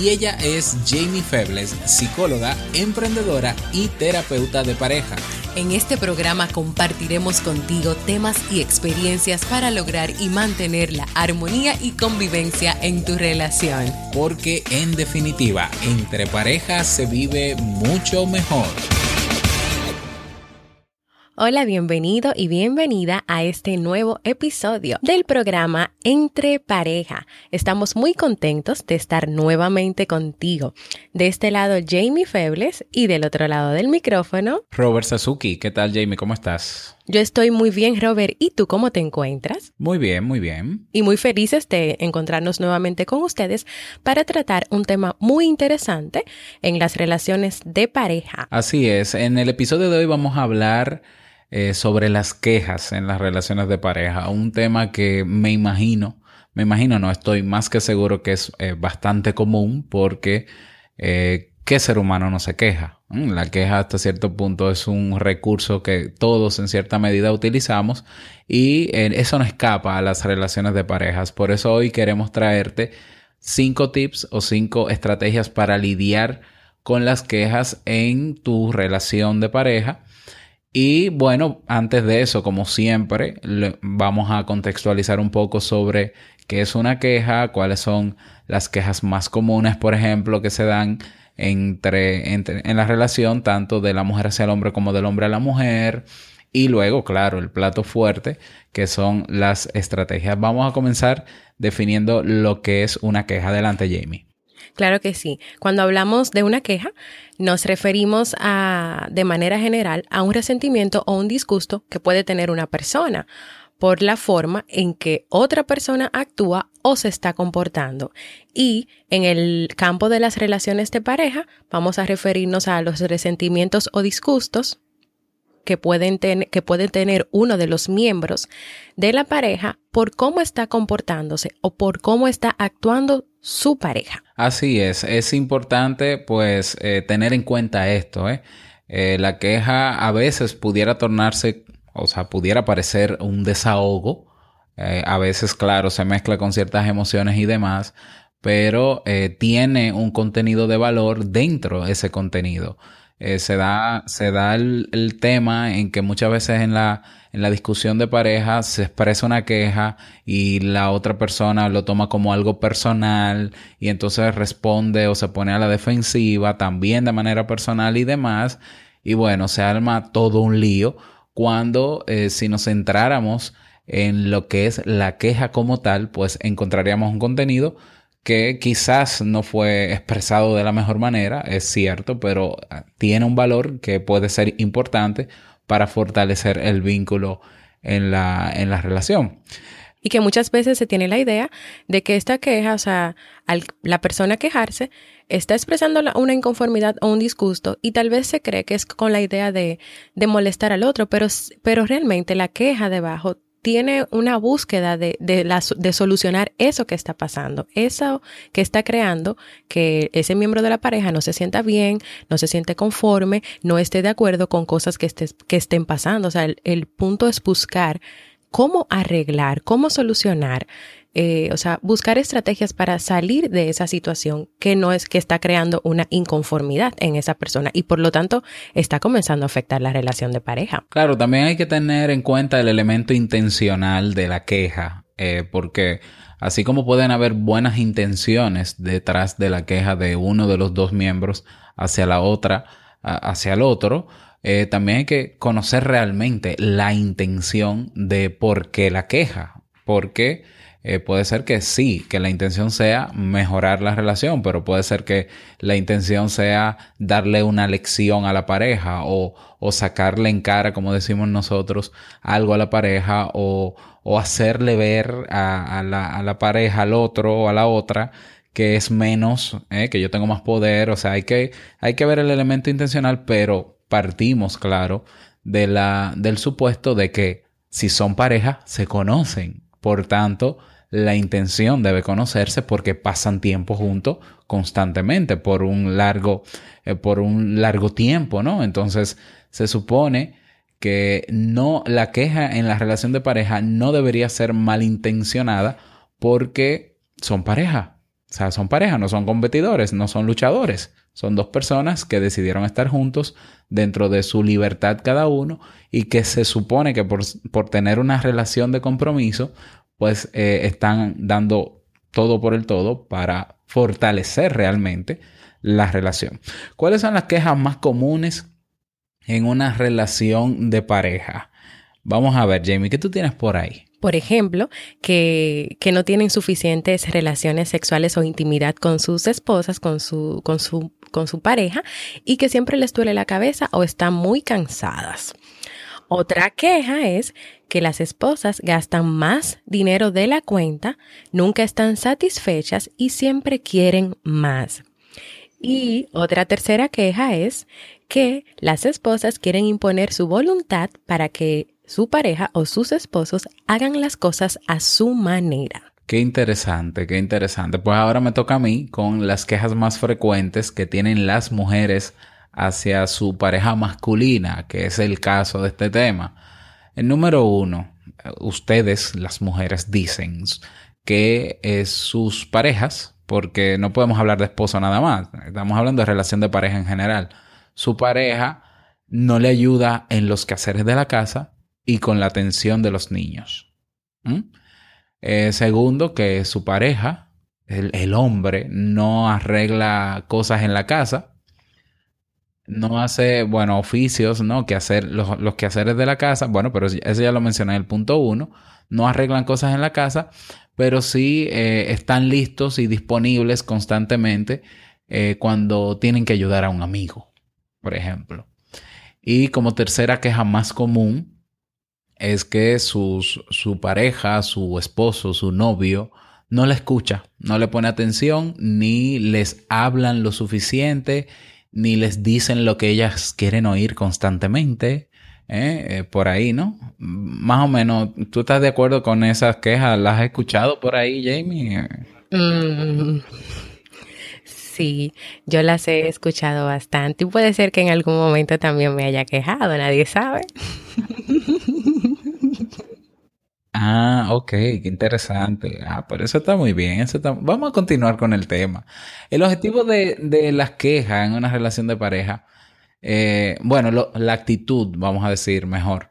Y ella es Jamie Febles, psicóloga, emprendedora y terapeuta de pareja. En este programa compartiremos contigo temas y experiencias para lograr y mantener la armonía y convivencia en tu relación. Porque en definitiva, entre parejas se vive mucho mejor. Hola, bienvenido y bienvenida a este nuevo episodio del programa Entre Pareja. Estamos muy contentos de estar nuevamente contigo. De este lado, Jamie Febles y del otro lado del micrófono, Robert Sasuki. ¿Qué tal, Jamie? ¿Cómo estás? Yo estoy muy bien, Robert. ¿Y tú cómo te encuentras? Muy bien, muy bien. Y muy felices de encontrarnos nuevamente con ustedes para tratar un tema muy interesante en las relaciones de pareja. Así es. En el episodio de hoy vamos a hablar eh, sobre las quejas en las relaciones de pareja. Un tema que me imagino, me imagino, no estoy más que seguro que es eh, bastante común porque eh, ¿qué ser humano no se queja? Mm, la queja hasta cierto punto es un recurso que todos en cierta medida utilizamos y eso no escapa a las relaciones de parejas. Por eso hoy queremos traerte cinco tips o cinco estrategias para lidiar con las quejas en tu relación de pareja y bueno, antes de eso, como siempre, vamos a contextualizar un poco sobre qué es una queja, cuáles son las quejas más comunes, por ejemplo, que se dan entre, en la relación tanto de la mujer hacia el hombre como del hombre a la mujer. Y luego, claro, el plato fuerte, que son las estrategias. Vamos a comenzar definiendo lo que es una queja. Adelante, Jamie. Claro que sí. Cuando hablamos de una queja, nos referimos a, de manera general, a un resentimiento o un disgusto que puede tener una persona por la forma en que otra persona actúa o se está comportando. Y en el campo de las relaciones de pareja, vamos a referirnos a los resentimientos o disgustos que pueden, que tener uno de los miembros de la pareja por cómo está comportándose o por cómo está actuando su pareja. Así es, es importante pues eh, tener en cuenta esto. ¿eh? ¿eh? la queja a veces pudiera tornarse, o sea, pudiera parecer un desahogo. Eh, a veces, claro, se mezcla con ciertas emociones y demás, pero tiene un contenido de valor dentro de ese contenido. Eh, se da, se da el, tema en que muchas veces en la, en la discusión de pareja se expresa una queja y la otra persona lo toma como algo personal y entonces responde o se pone a la defensiva también de manera personal y demás. Y bueno, se arma todo un lío cuando eh, si nos centráramos en lo que es la queja como tal, pues encontraríamos un contenido que quizás no fue expresado de la mejor manera, es cierto, pero ah, tiene un valor que puede ser importante para fortalecer el vínculo en la, en la relación. Y que muchas veces se tiene la idea de que esta queja, o sea, al, la persona quejarse, está expresando una inconformidad o un disgusto y tal vez se cree que es con la idea de, de molestar al otro, pero, pero realmente la queja debajo tiene una búsqueda de, de, solucionar eso que está pasando, eso que está creando que ese miembro de la pareja no se sienta bien, no se siente conforme, no esté de acuerdo con cosas que, que estén pasando. O sea, el punto es buscar cómo arreglar, cómo solucionar eh, o sea, buscar estrategias para salir de esa situación que no es que está creando una inconformidad en esa persona y por lo tanto está comenzando a afectar la relación de pareja. Claro, también hay que tener en cuenta el elemento intencional de la queja, eh, porque así como pueden haber buenas intenciones detrás de la queja de uno de los dos miembros hacia la otra, hacia el otro, eh, también hay que conocer realmente la intención de por qué la queja, porque eh, puede ser que sí, que la intención sea mejorar la relación, pero puede ser que la intención sea darle una lección a la pareja o, o sacarle en cara, como decimos nosotros, algo a la pareja o, o hacerle ver a, la, a, la, pareja, al otro o a la otra que es menos, eh, que yo tengo más poder, o sea, hay que, hay que ver el elemento intencional, pero partimos, claro, de la, del supuesto de que si son pareja, se conocen. Por tanto, la intención debe conocerse porque pasan tiempo juntos constantemente por un largo, eh, por un largo tiempo, ¿no? Entonces, se supone que no, la queja en la relación de pareja no debería ser malintencionada porque son pareja. O sea, son pareja, no son competidores, no son luchadores. Son dos personas que decidieron estar juntos dentro de su libertad cada uno y que se supone que por, por tener una relación de compromiso, pues eh, están dando todo por el todo para fortalecer realmente la relación. ¿Cuáles son las quejas más comunes en una relación de pareja? Vamos a ver, Jamie, ¿qué tú tienes por ahí? Por ejemplo, que, que, no tienen suficientes relaciones sexuales o intimidad con sus esposas, con su, con su, con su pareja, y que siempre les duele la cabeza o están muy cansadas. Otra queja es que las esposas gastan más dinero de la cuenta, nunca están satisfechas y siempre quieren más. Y otra tercera queja es que las esposas quieren imponer su voluntad para que su pareja o sus esposos hagan las cosas a su manera. Qué interesante, qué interesante. Pues ahora me toca a mí con las quejas más frecuentes que tienen las mujeres hacia su pareja masculina, que es el caso de este tema. El número uno, ustedes, las mujeres, dicen que sus parejas, porque no podemos hablar de esposo nada más, estamos hablando de relación de pareja en general. Su pareja no le ayuda en los quehaceres de la casa y con la atención de los niños. Eh, segundo, que su pareja, el hombre, no arregla cosas en la casa no hace, bueno, oficios, ¿no? Que hacer los, los quehaceres de la casa. Bueno, pero eso ya lo mencioné en el punto uno. No arreglan cosas en la casa, pero sí eh, están listos y disponibles constantemente eh, cuando tienen que ayudar a un amigo, por ejemplo. Y como tercera queja más común es que sus, su pareja, su esposo, su novio, no le escucha, no le pone atención, ni les hablan lo suficiente ni les dicen lo que ellas quieren oír constantemente. ¿eh? Eh, por ahí, ¿no? Más o menos, ¿tú estás de acuerdo con esas quejas? ¿Las has escuchado por ahí, Jamie? Mm, sí, yo las he escuchado bastante y puede ser que en algún momento también me haya quejado, nadie sabe. Ah, ok, qué interesante. Ah, pero eso está muy bien. Eso Vamos a continuar con el tema. El objetivo de, de las quejas en una relación de pareja, eh, bueno, la actitud, vamos a decir mejor,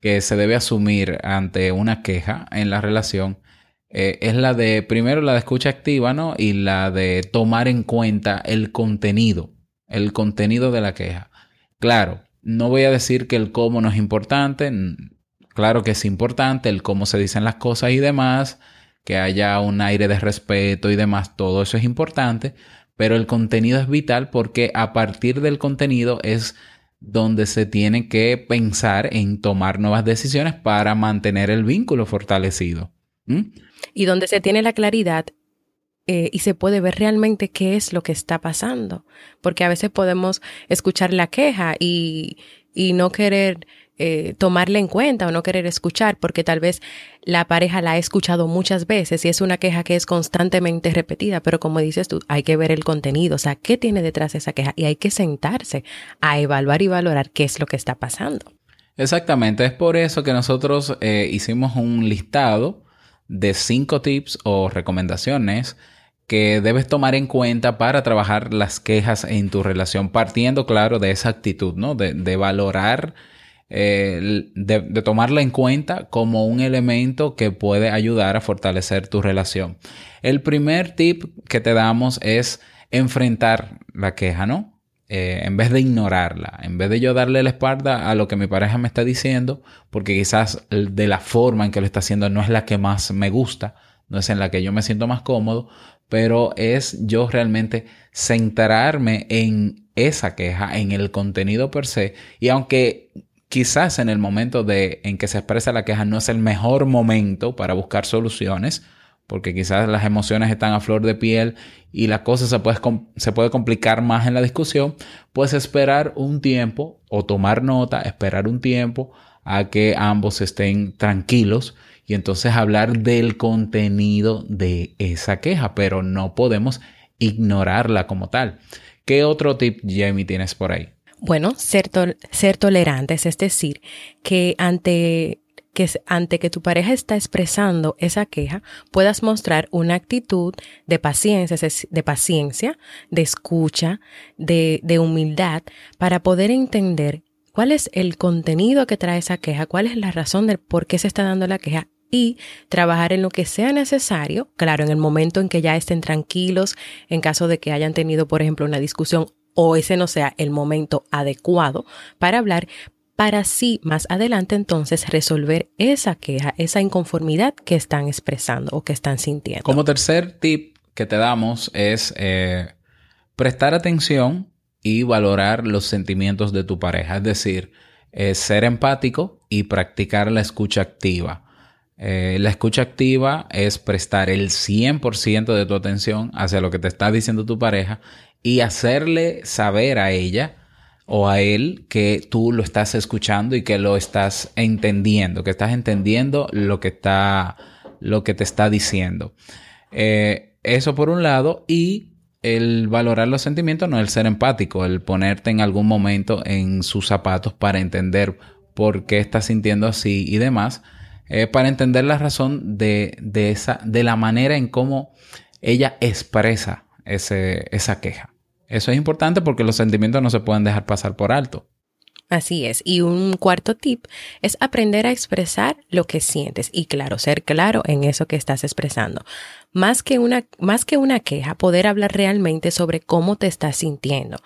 que se debe asumir ante una queja en la relación, eh, es la de, primero, la de escucha activa, ¿no? Y la de tomar en cuenta el contenido, el contenido de la queja. Claro, no voy a decir que el cómo no es importante Claro que es importante el cómo se dicen las cosas y demás, que haya un aire de respeto y demás, todo eso es importante, pero el contenido es vital porque a partir del contenido es donde se tiene que pensar en tomar nuevas decisiones para mantener el vínculo fortalecido. Y donde se tiene la claridad eh, y se puede ver realmente qué es lo que está pasando. Porque a veces podemos escuchar la queja y, y no querer eh, tomarle en cuenta o no querer escuchar, porque tal vez la pareja la ha escuchado muchas veces y es una queja que es constantemente repetida, pero como dices tú, hay que ver el contenido, o sea, qué tiene detrás de esa queja y hay que sentarse a evaluar y valorar qué es lo que está pasando. Exactamente, es por eso que nosotros eh, hicimos un listado de cinco tips o recomendaciones que debes tomar en cuenta para trabajar las quejas en tu relación, partiendo, claro, de esa actitud, ¿no? De valorar eh, de, tomarla en cuenta como un elemento que puede ayudar a fortalecer tu relación. El primer tip que te damos es enfrentar la queja, ¿no? Eh, en vez de ignorarla, en vez de yo darle la espalda a lo que mi pareja me está diciendo, porque quizás de la forma en que lo está haciendo no es la que más me gusta, no es en la que yo me siento más cómodo, pero es yo realmente centrarme en esa queja, en el contenido per se, y aunque quizás en el momento de, en que se expresa la queja no es el mejor momento para buscar soluciones, porque quizás las emociones están a flor de piel y la cosa se puede, se puede complicar más en la discusión, pues esperar un tiempo o tomar nota, esperar un tiempo a que ambos estén tranquilos y entonces hablar del contenido de esa queja, pero no podemos ignorarla como tal. ¿Qué otro tip, Jamie, tienes por ahí? Bueno, ser, ser tolerantes, es decir, que ante que ante que tu pareja está expresando esa queja, puedas mostrar una actitud de paciencia, de paciencia, de escucha, de, de humildad, para poder entender cuál es el contenido que trae esa queja, cuál es la razón de por qué se está dando la queja y trabajar en lo que sea necesario, claro, en el momento en que ya estén tranquilos, en caso de que hayan tenido, por ejemplo, una discusión o ese no sea el momento adecuado para hablar, para así más adelante entonces resolver esa queja, esa inconformidad que están expresando o que están sintiendo. Como tercer tip que te damos es eh, prestar atención y valorar los sentimientos de tu pareja, es decir, eh, ser empático y practicar la escucha activa. Eh, la escucha activa es prestar el 100% de tu atención hacia lo que te está diciendo tu pareja y hacerle saber a ella o a él que tú lo estás escuchando y que lo estás entendiendo, que estás entendiendo lo que, está, lo que te está diciendo. Eh, eso por un lado y el valorar los sentimientos, no el ser empático, el ponerte en algún momento en sus zapatos para entender por qué estás sintiendo así y demás eh, para entender la razón de, esa, de la manera en cómo ella expresa esa queja. Eso es importante porque los sentimientos no se pueden dejar pasar por alto. Así es. Y un cuarto tip es aprender a expresar lo que sientes y claro, ser claro en eso que estás expresando. Más que una, más que una queja, poder hablar realmente sobre cómo te estás sintiendo.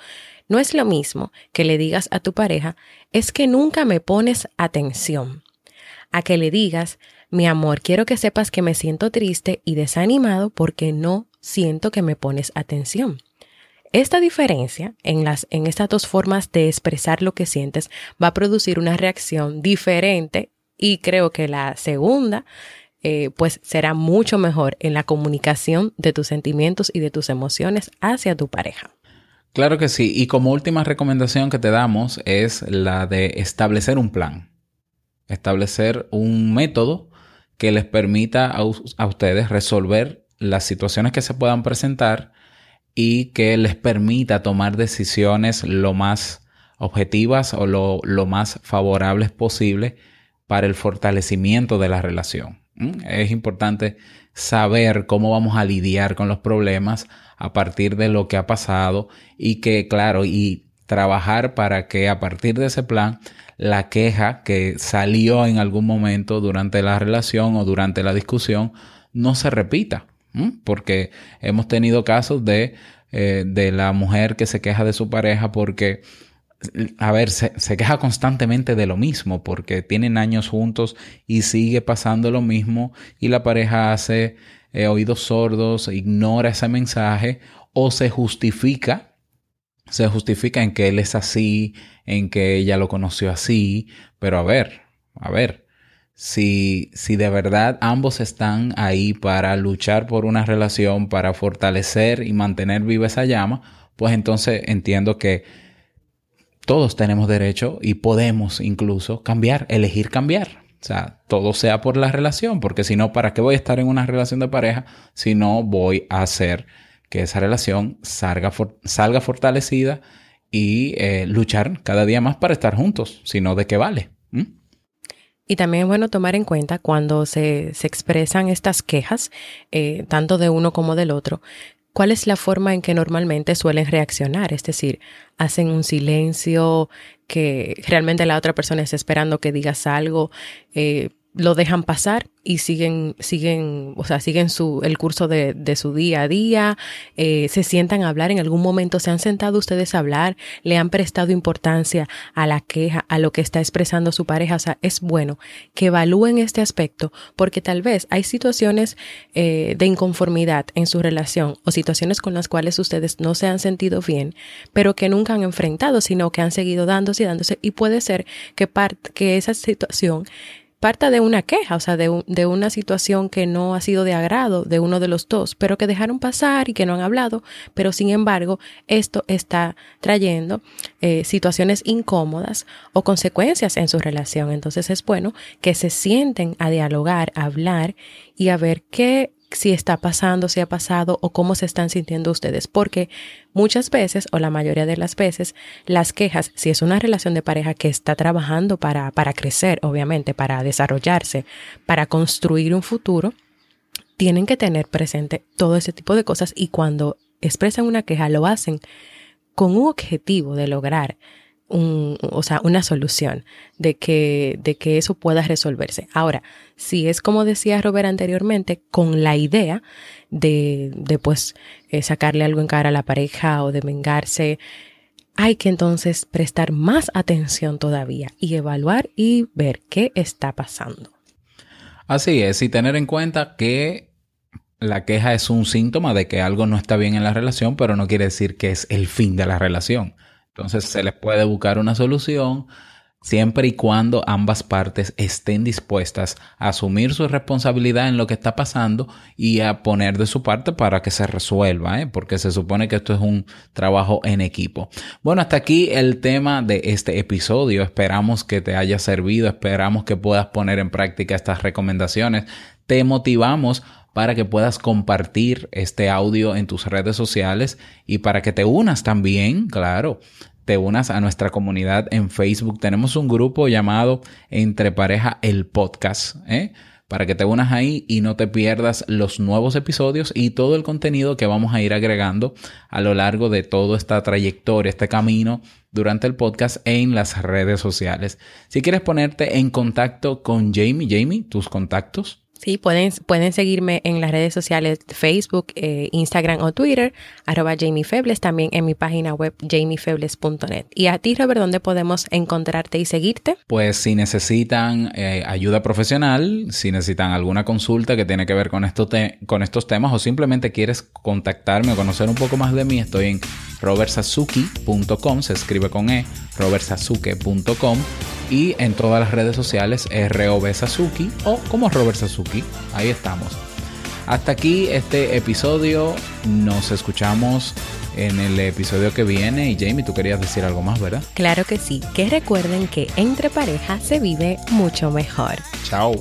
No es lo mismo que le digas a tu pareja, es que nunca me pones atención a que le digas, mi amor, quiero que sepas que me siento triste y desanimado porque no siento que me pones atención. Esta diferencia en, las, en estas dos formas de expresar lo que sientes va a producir una reacción diferente y creo que la segunda eh, pues será mucho mejor en la comunicación de tus sentimientos y de tus emociones hacia tu pareja. Claro que sí, y como última recomendación que te damos es la de establecer un plan establecer un método que les permita a, ustedes resolver las situaciones que se puedan presentar y que les permita tomar decisiones lo más objetivas o lo, lo más favorables posible para el fortalecimiento de la relación. Es importante saber cómo vamos a lidiar con los problemas a partir de lo que ha pasado y que, claro, y trabajar para que a partir de ese plan la queja que salió en algún momento durante la relación o durante la discusión no se repita. Porque hemos tenido casos de, eh, de la mujer que se queja de su pareja porque a ver, se, queja constantemente de lo mismo porque tienen años juntos y sigue pasando lo mismo y la pareja hace eh, oídos sordos, ignora ese mensaje o se justifica se justifica en que él es así, en que ella lo conoció así, pero a ver, a ver, si, si de verdad ambos están ahí para luchar por una relación, para fortalecer y mantener viva esa llama, pues entonces entiendo que todos tenemos derecho y podemos incluso cambiar, elegir cambiar. O sea, todo sea por la relación, porque si no, ¿para qué voy a estar en una relación de pareja si no voy a hacer que esa relación salga, salga fortalecida y eh, luchar cada día más para estar juntos, sino de qué vale. Y también es bueno tomar en cuenta cuando se, expresan estas quejas, eh, tanto de uno como del otro, cuál es la forma en que normalmente suelen reaccionar. Es decir, hacen un silencio que realmente la otra persona está esperando que digas algo. Eh, lo dejan pasar y siguen, siguen, o sea, siguen su, el curso de, de su día a día, eh, se sientan a hablar, en algún momento se han sentado ustedes a hablar, le han prestado importancia a la queja, a lo que está expresando su pareja, o sea, es bueno que evalúen este aspecto porque tal vez hay situaciones eh, de inconformidad en su relación o situaciones con las cuales ustedes no se han sentido bien, pero que nunca han enfrentado, sino que han seguido dándose y dándose y puede ser que, part, que esa situación parta de una queja, o sea, de, de, una situación que no ha sido de agrado de uno de los dos, pero que dejaron pasar y que no han hablado, pero sin embargo, esto está trayendo eh, situaciones incómodas o consecuencias en su relación. Entonces es bueno que se sienten a dialogar, a hablar y a ver qué si está pasando, si ha pasado o cómo se están sintiendo ustedes, porque muchas veces o la mayoría de las veces las quejas, si es una relación de pareja que está trabajando para, para crecer, obviamente, para desarrollarse, para construir un futuro, tienen que tener presente todo ese tipo de cosas y cuando expresan una queja lo hacen con un objetivo de lograr un, o sea, una solución de que, de que eso pueda resolverse. Ahora, si es como decía Robert anteriormente, con la idea de, de pues eh, sacarle algo en cara a la pareja o de vengarse, hay que entonces prestar más atención todavía y evaluar y ver qué está pasando. Así es, y tener en cuenta que la queja es un síntoma de que algo no está bien en la relación, pero no quiere decir que es el fin de la relación. Entonces se les puede buscar una solución siempre y cuando ambas partes estén dispuestas a asumir su responsabilidad en lo que está pasando y a poner de su parte para que se resuelva, ¿eh? porque se supone que esto es un trabajo en equipo. Bueno, hasta aquí el tema de este episodio. Esperamos que te haya servido, esperamos que puedas poner en práctica estas recomendaciones. Te motivamos para que puedas compartir este audio en tus redes sociales y para que te unas también, claro, te unas a nuestra comunidad en Facebook. Tenemos un grupo llamado Entre Pareja el Podcast, ¿eh? para que te unas ahí y no te pierdas los nuevos episodios y todo el contenido que vamos a ir agregando a lo largo de toda esta trayectoria, este camino durante el podcast en las redes sociales. Si quieres ponerte en contacto con Jamie, Jamie, tus contactos. Sí, pueden, pueden seguirme en las redes sociales Facebook, eh, Instagram o Twitter, arroba Jamie Febles, también en mi página web jamiefebles.net. Y a ti, Robert, ¿dónde podemos encontrarte y seguirte? Pues si necesitan eh, ayuda profesional, si necesitan alguna consulta que tiene que ver con, con estos temas o simplemente quieres contactarme o conocer un poco más de mí, estoy en robertsazuki.com, se escribe con E, robertsazuke.com y en todas las redes sociales ROB Sasuki o como Robert Sasuki. Ahí estamos. Hasta aquí este episodio. Nos escuchamos en el episodio que viene. Y Jamie, tú querías decir algo más, ¿verdad? Claro que sí. Que recuerden que entre parejas se vive mucho mejor. Chao.